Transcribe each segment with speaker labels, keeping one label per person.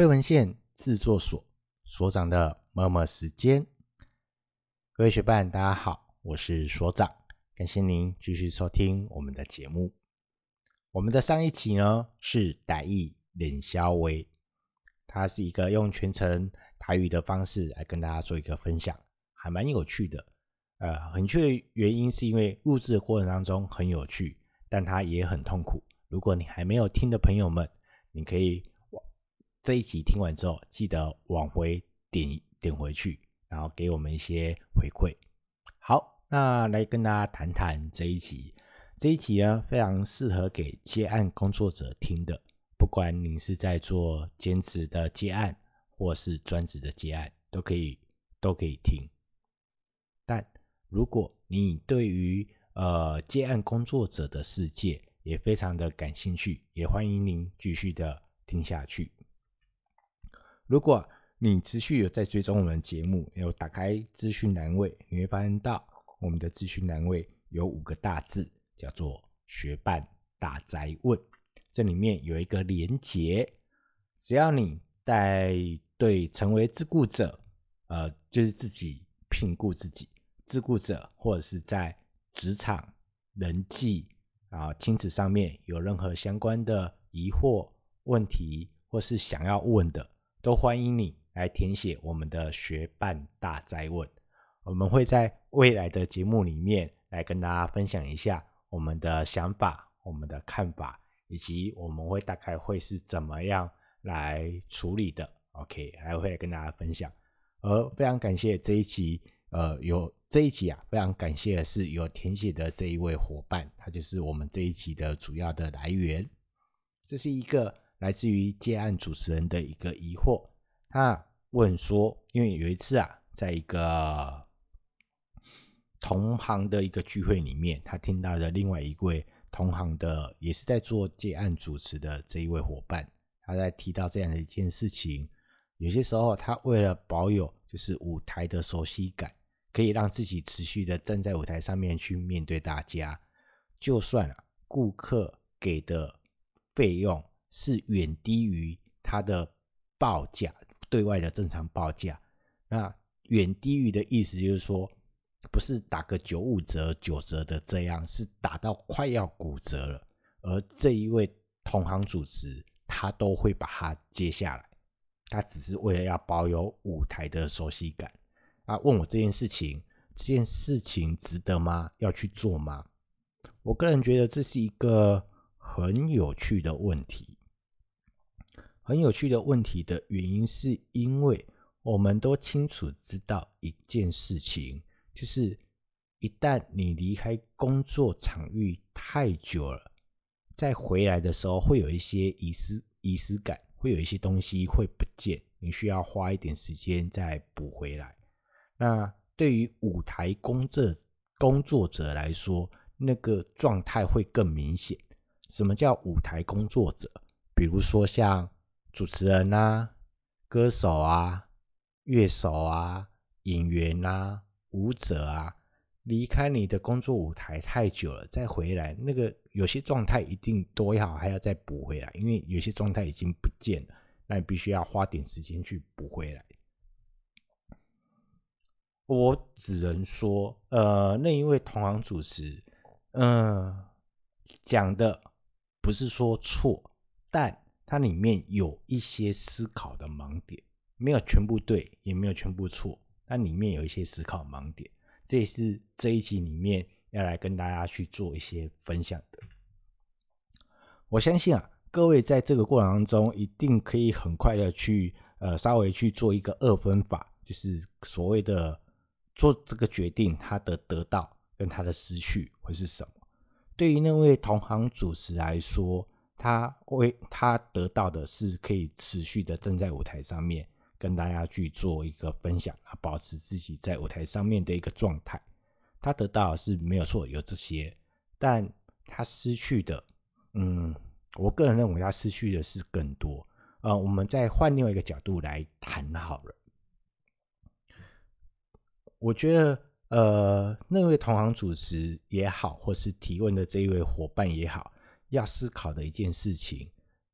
Speaker 1: 废文献制作所所长的默默时间，各位学伴，大家好，我是所长，感谢您继续收听我们的节目。我们的上一期呢是台语练肖话，它是一个用全程台语的方式来跟大家做一个分享，还蛮有趣的。呃，很趣的原因是因为录制的过程当中很有趣，但它也很痛苦。如果你还没有听的朋友们，你可以。这一集听完之后，记得往回点点回去，然后给我们一些回馈。好，那来跟大家谈谈这一集。这一集呢，非常适合给接案工作者听的。不管您是在做兼职的接案，或是专职的接案，都可以都可以听。但如果你对于呃接案工作者的世界也非常的感兴趣，也欢迎您继续的听下去。如果你持续有在追踪我们节目，有打开资讯栏位，你会发现到我们的资讯栏位有五个大字，叫做“学伴大宅问”。这里面有一个连结，只要你带对成为自雇者，呃，就是自己聘雇自己自雇者，或者是在职场人际啊亲子上面有任何相关的疑惑问题，或是想要问的。都欢迎你来填写我们的学伴大哉问，我们会在未来的节目里面来跟大家分享一下我们的想法、我们的看法，以及我们会大概会是怎么样来处理的。OK，还会跟大家分享。而非常感谢这一集，呃，有这一集啊，非常感谢的是有填写的这一位伙伴，他就是我们这一集的主要的来源。这是一个。来自于接案主持人的一个疑惑，他问说：“因为有一次啊，在一个同行的一个聚会里面，他听到的另外一位同行的，也是在做接案主持的这一位伙伴，他在提到这样的一件事情。有些时候，他为了保有就是舞台的熟悉感，可以让自己持续的站在舞台上面去面对大家，就算啊，顾客给的费用。”是远低于他的报价，对外的正常报价。那远低于的意思就是说，不是打个九五折、九折的这样，是打到快要骨折了。而这一位同行主持，他都会把它接下来，他只是为了要保有舞台的熟悉感。啊，问我这件事情，这件事情值得吗？要去做吗？我个人觉得这是一个很有趣的问题。很有趣的问题的原因，是因为我们都清楚知道一件事情，就是一旦你离开工作场域太久了，再回来的时候，会有一些遗失、遗失感，会有一些东西会不见，你需要花一点时间再补回来。那对于舞台工作工作者来说，那个状态会更明显。什么叫舞台工作者？比如说像。主持人啊，歌手啊，乐手啊，演员啊，舞者啊，离开你的工作舞台太久了，再回来，那个有些状态一定都要还要再补回来，因为有些状态已经不见了，那你必须要花点时间去补回来。我只能说，呃，那一位同行主持，嗯、讲的不是说错，但。它里面有一些思考的盲点，没有全部对，也没有全部错，但里面有一些思考盲点，这也是这一集里面要来跟大家去做一些分享的。我相信啊，各位在这个过程当中，一定可以很快的去呃稍微去做一个二分法，就是所谓的做这个决定，他的得到跟他的失去会是什么？对于那位同行主持来说。他为他得到的是可以持续的站在舞台上面跟大家去做一个分享啊，保持自己在舞台上面的一个状态。他得到是没有错，有这些，但他失去的，嗯，我个人认为他失去的是更多。呃，我们再换另外一个角度来谈好了。我觉得，呃，那位同行主持也好，或是提问的这一位伙伴也好。要思考的一件事情，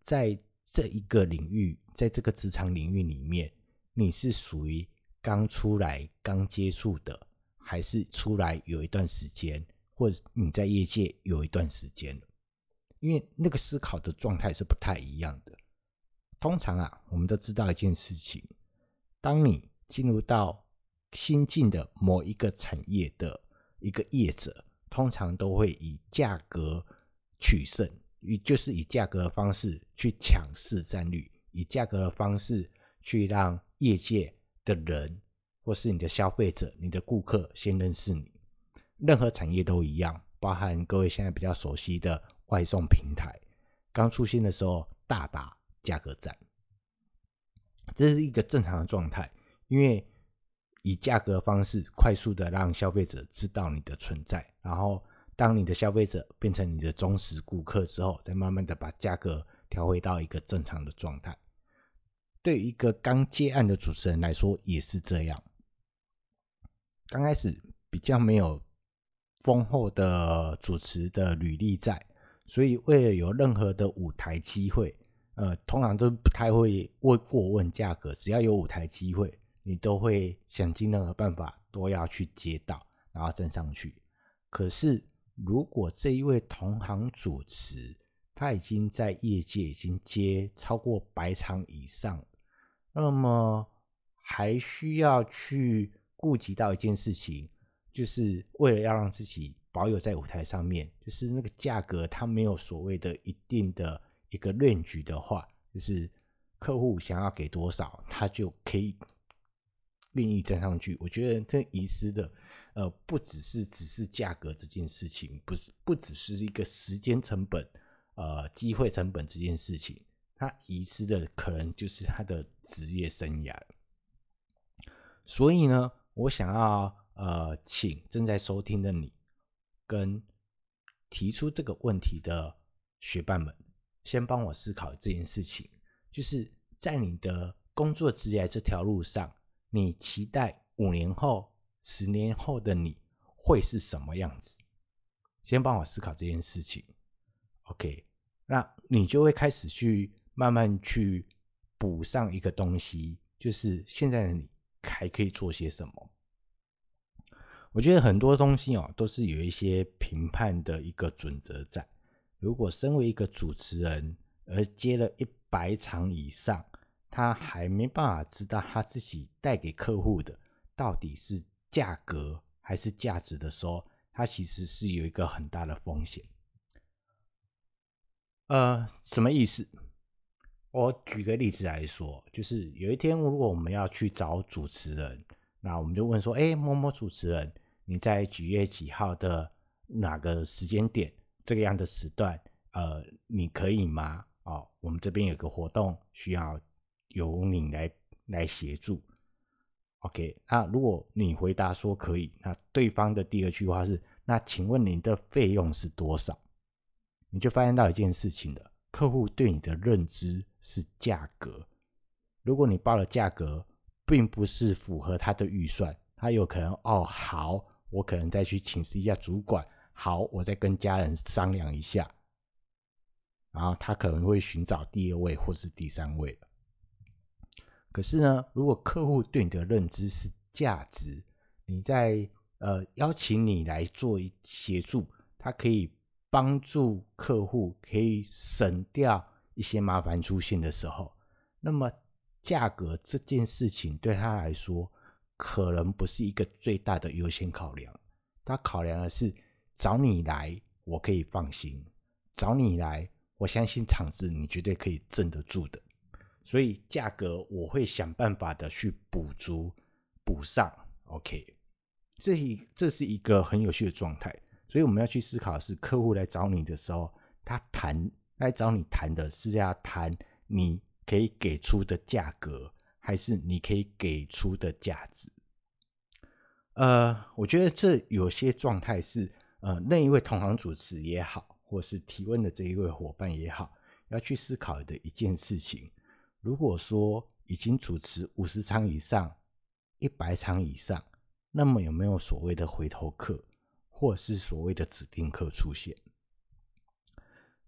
Speaker 1: 在这一个领域，在这个职场领域里面，你是属于刚出来、刚接触的，还是出来有一段时间，或者你在业界有一段时间？因为那个思考的状态是不太一样的。通常啊，我们都知道一件事情：当你进入到新进的某一个产业的一个业者，通常都会以价格取胜，也就是以价格的方式去抢市占率，以价格的方式去让业界的人或是你的消费者、你的顾客先认识你。任何产业都一样，包含各位现在比较熟悉的外送平台，刚出现的时候大打价格战，这是一个正常的状态，因为以价格方式快速的让消费者知道你的存在，然后当你的消费者变成你的忠实顾客之后，再慢慢的把价格调回到一个正常的状态。对于一个刚接案的主持人来说也是这样，刚开始比较没有丰厚的主持的履历在，所以为了有任何的舞台机会。呃，通常都不太会问过问价格，只要有舞台机会，你都会想尽任何办法都要去接到，然后站上去。可是，如果这一位同行主持他已经在业界已经接超过百场以上，那么还需要去顾及到一件事情，就是为了要让自己保有在舞台上面，就是那个价格他没有所谓的一定的。一个论据的话，就是客户想要给多少，他就可以愿意站上去。我觉得这遗失的，呃，不只是只是价格这件事情，不是不只是一个时间成本，呃，机会成本这件事情，他遗失的可能就是他的职业生涯。所以呢，我想要呃，请正在收听的你，跟提出这个问题的学伴们。先帮我思考这件事情，就是在你的工作职业这条路上，你期待五年后、十年后的你会是什么样子？先帮我思考这件事情。OK，那你就会开始去慢慢去补上一个东西，就是现在的你还可以做些什么？我觉得很多东西哦，都是有一些评判的一个准则在。如果身为一个主持人，而接了一百场以上，他还没办法知道他自己带给客户的到底是价格还是价值的时候，它其实是有一个很大的风险。呃，什么意思？我举个例子来说，就是有一天如果我们要去找主持人，那我们就问说：“哎，某某主持人，你在几月几号的哪个时间点？”这个样的时段，呃，你可以吗？哦，我们这边有个活动需要由你来来协助。OK，那如果你回答说可以，那对方的第二句话是：那请问您的费用是多少？你就发现到一件事情了，客户对你的认知是价格。如果你报的价格并不是符合他的预算，他有可能哦，好，我可能再去请示一下主管。好，我再跟家人商量一下，然后他可能会寻找第二位或是第三位。可是呢，如果客户对你的认知是价值，你在呃邀请你来做协助，他可以帮助客户，可以省掉一些麻烦出现的时候，那么价格这件事情对他来说，可能不是一个最大的优先考量，他考量的是。找你来，我可以放心；找你来，我相信场子你绝对可以镇得住的。所以价格我会想办法的去补足、补上。OK，这一这是一个很有趣的状态。所以我们要去思考的是，客户来找你的时候，他谈来找你谈的是要谈你可以给出的价格，还是你可以给出的价值？呃，我觉得这有些状态是。呃，那一位同行主持也好，或是提问的这一位伙伴也好，要去思考的一件事情：如果说已经主持五十场以上、一百场以上，那么有没有所谓的回头客，或是所谓的指定客出现？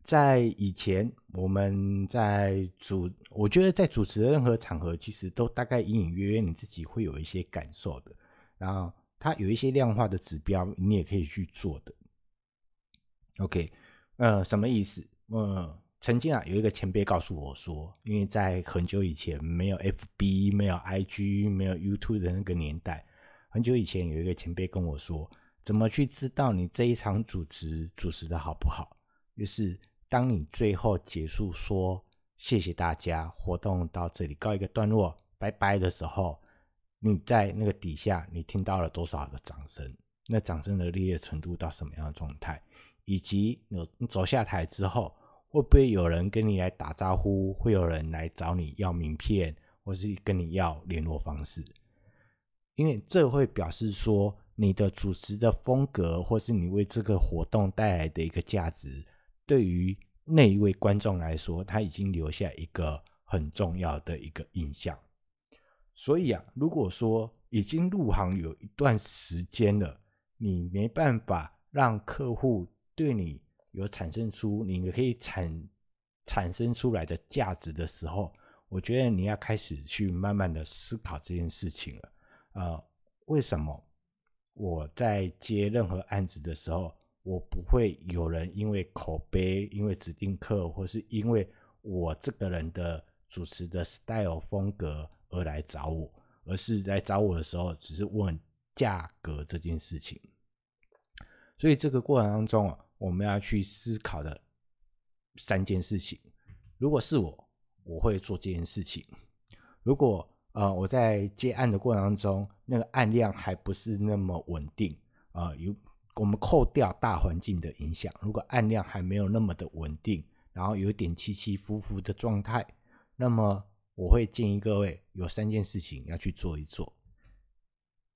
Speaker 1: 在以前，我们在主，我觉得在主持任何场合，其实都大概隐隐约约你自己会有一些感受的。然后，它有一些量化的指标，你也可以去做的。OK，呃，什么意思？呃，曾经啊，有一个前辈告诉我说，因为在很久以前，没有 FB、没有 IG、没有 YouTube 的那个年代，很久以前有一个前辈跟我说，怎么去知道你这一场主持主持的好不好？就是。当你最后结束说谢谢大家，活动到这里告一个段落，拜拜的时候，你在那个底下你听到了多少个掌声？那掌声的热烈程度到什么样的状态？以及你走下台之后，会不会有人跟你来打招呼？会有人来找你要名片，或是跟你要联络方式？因为这会表示说你的主持的风格，或是你为这个活动带来的一个价值。对于那一位观众来说，他已经留下一个很重要的一个印象。所以啊，如果说已经入行有一段时间了，你没办法让客户对你有产生出你可以产产生出来的价值的时候，我觉得你要开始去慢慢的思考这件事情了。呃，为什么我在接任何案子的时候，我不会有人因为口碑、因为指定客，或是因为我这个人的主持的 style 风格而来找我，而是来找我的时候，只是问价格这件事情。所以这个过程当中啊，我们要去思考的三件事情。如果是我，我会做这件事情。如果呃我在接案的过程当中，那个案量还不是那么稳定啊，有。我们扣掉大环境的影响，如果案量还没有那么的稳定，然后有点起起伏伏的状态，那么我会建议各位有三件事情要去做一做。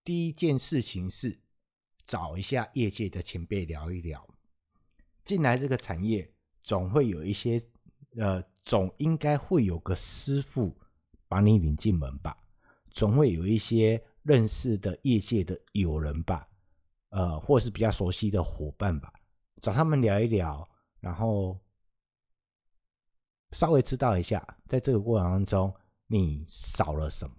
Speaker 1: 第一件事情是找一下业界的前辈聊一聊。进来这个产业，总会有一些呃，总应该会有个师傅把你领进门吧，总会有一些认识的业界的友人吧。呃，或是比较熟悉的伙伴吧，找他们聊一聊，然后稍微知道一下，在这个过程当中你少了什么，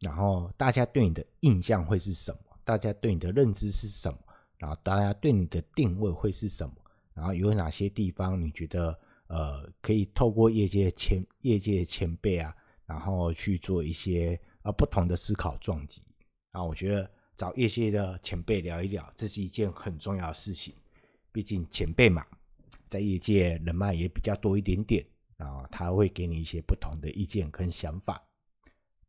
Speaker 1: 然后大家对你的印象会是什么？大家对你的认知是什么？然后大家对你的定位会是什么？然后有哪些地方你觉得呃可以透过业界前业界前辈啊，然后去做一些呃不同的思考撞击？然后我觉得。找业界的前辈聊一聊，这是一件很重要的事情。毕竟前辈嘛，在业界人脉也比较多一点点，然后他会给你一些不同的意见跟想法。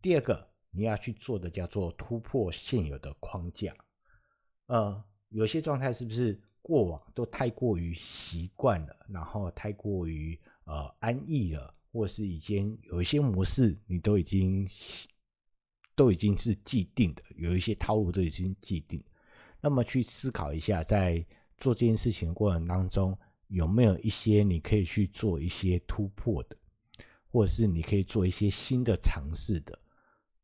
Speaker 1: 第二个，你要去做的叫做突破现有的框架。呃，有些状态是不是过往都太过于习惯了，然后太过于呃安逸了，或是已经有一些模式你都已经。都已经是既定的，有一些套路都已经既定。那么去思考一下，在做这件事情的过程当中，有没有一些你可以去做一些突破的，或者是你可以做一些新的尝试的。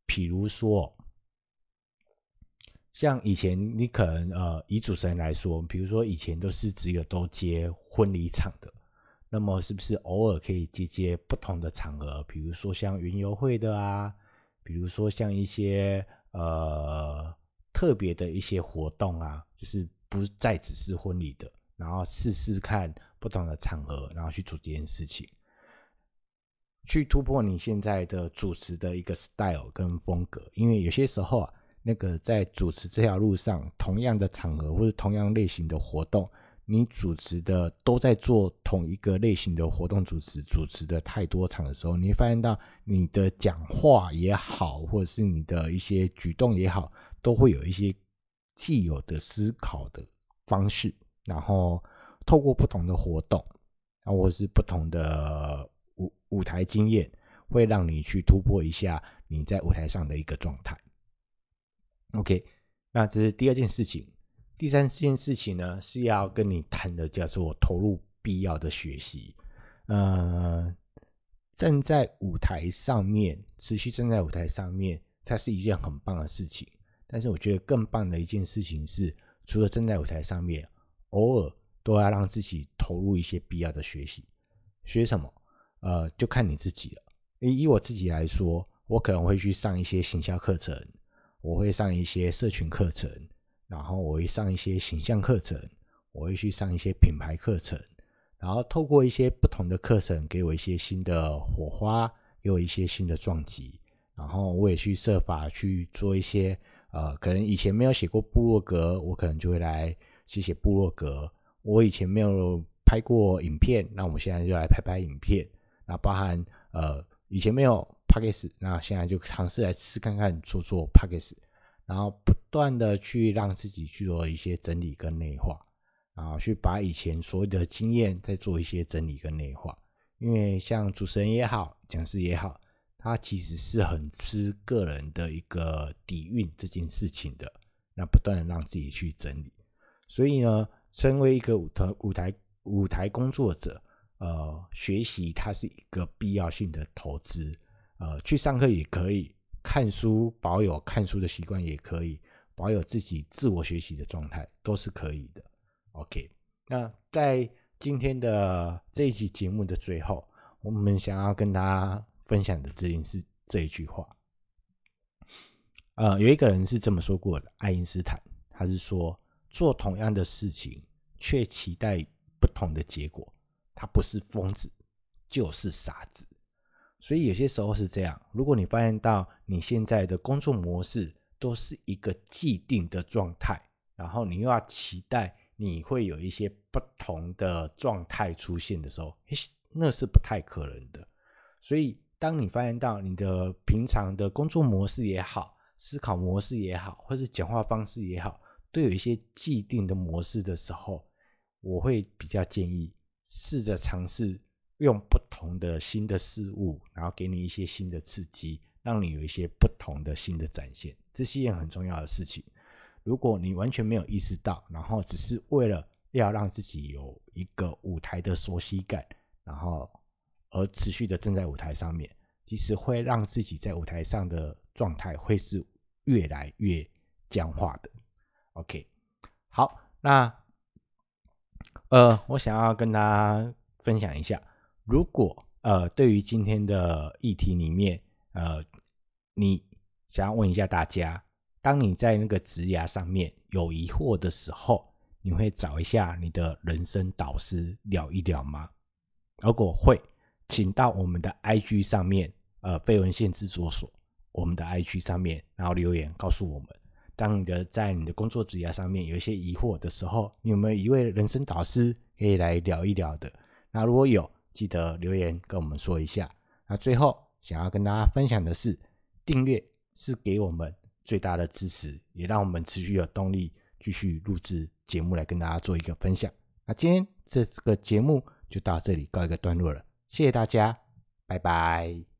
Speaker 1: 比如说，像以前你可能呃，以主持人来说，比如说以前都是只有都接婚礼场的，那么是不是偶尔可以接接不同的场合？比如说像云游会的啊。比如说像一些呃特别的一些活动啊，就是不再只是婚礼的，然后试试看不同的场合，然后去做这件事情，去突破你现在的主持的一个 style 跟风格。因为有些时候啊，那个在主持这条路上，同样的场合或者同样类型的活动。你主持的都在做同一个类型的活动，主持主持的太多场的时候，你会发现到你的讲话也好，或者是你的一些举动也好，都会有一些既有的思考的方式，然后透过不同的活动，啊，或是不同的舞舞台经验，会让你去突破一下你在舞台上的一个状态。OK，那这是第二件事情。第三件事情呢，是要跟你谈的，叫做投入必要的学习。呃，站在舞台上面，持续站在舞台上面，它是一件很棒的事情。但是，我觉得更棒的一件事情是，除了站在舞台上面，偶尔都要让自己投入一些必要的学习。学什么？呃，就看你自己了。以我自己来说，我可能会去上一些行销课程，我会上一些社群课程，然后我会上一些形象课程，我会去上一些品牌课程，然后透过一些不同的课程，给我一些新的火花，给我一些新的撞击。然后我也去设法去做一些，呃，可能以前没有写过部落格，我可能就会来写写部落格。我以前没有拍过影片，那我现在就来拍拍影片。那包含呃，以前没有 Podcast，那现在就尝试来试看看做做 Podcast，然后不断的去让自己去做一些整理跟内化，然后去把以前所有的经验再做一些整理跟内化。因为像主持人也好，讲师也好。他其实是很吃个人的一个底蕴这件事情的，那不断的让自己去整理，所以呢，身为一个舞台舞台舞台工作者，呃，学习它是一个必要性的投资，呃，去上课也可以，看书保有看书的习惯也可以，保有自己自我学习的状态都是可以的。OK，那在今天的这一期节目的最后，我们想要跟大家。分享的这件事这一句话，呃，有一个人是这么说过的，爱因斯坦，他是说，做同样的事情却期待不同的结果，他不是疯子就是傻子。所以有些时候是这样，如果你发现到你现在的工作模式都是一个既定的状态，然后你又要期待你会有一些不同的状态出现的时候，那是不太可能的。所以。当你发现到你的平常的工作模式也好，思考模式也好，或是讲话方式也好，都有一些既定的模式的时候，我会比较建议试着尝试用不同的新的事物，然后给你一些新的刺激，让你有一些不同的新的展现，这是一件很重要的事情。如果你完全没有意识到，然后只是为了要让自己有一个舞台的熟悉感，然后。而持续的站在舞台上面，其实会让自己在舞台上的状态会是越来越僵化的。OK，好，那呃，我想要跟大家分享一下，如果呃，对于今天的议题里面，呃，你想要问一下大家，当你在那个职涯上面有疑惑的时候，你会找一下你的人生导师聊一聊吗？如果会。请到我们的 IG 上面，呃，废文献制作所，我们的 IG 上面，然后留言告诉我们，当你的在你的工作职业上面有一些疑惑的时候，你有没有一位人生导师可以来聊一聊的？那如果有，记得留言跟我们说一下。那最后想要跟大家分享的是，订阅是给我们最大的支持，也让我们持续有动力继续录制节目来跟大家做一个分享。那今天这个节目就到这里告一个段落了。谢谢大家，拜拜。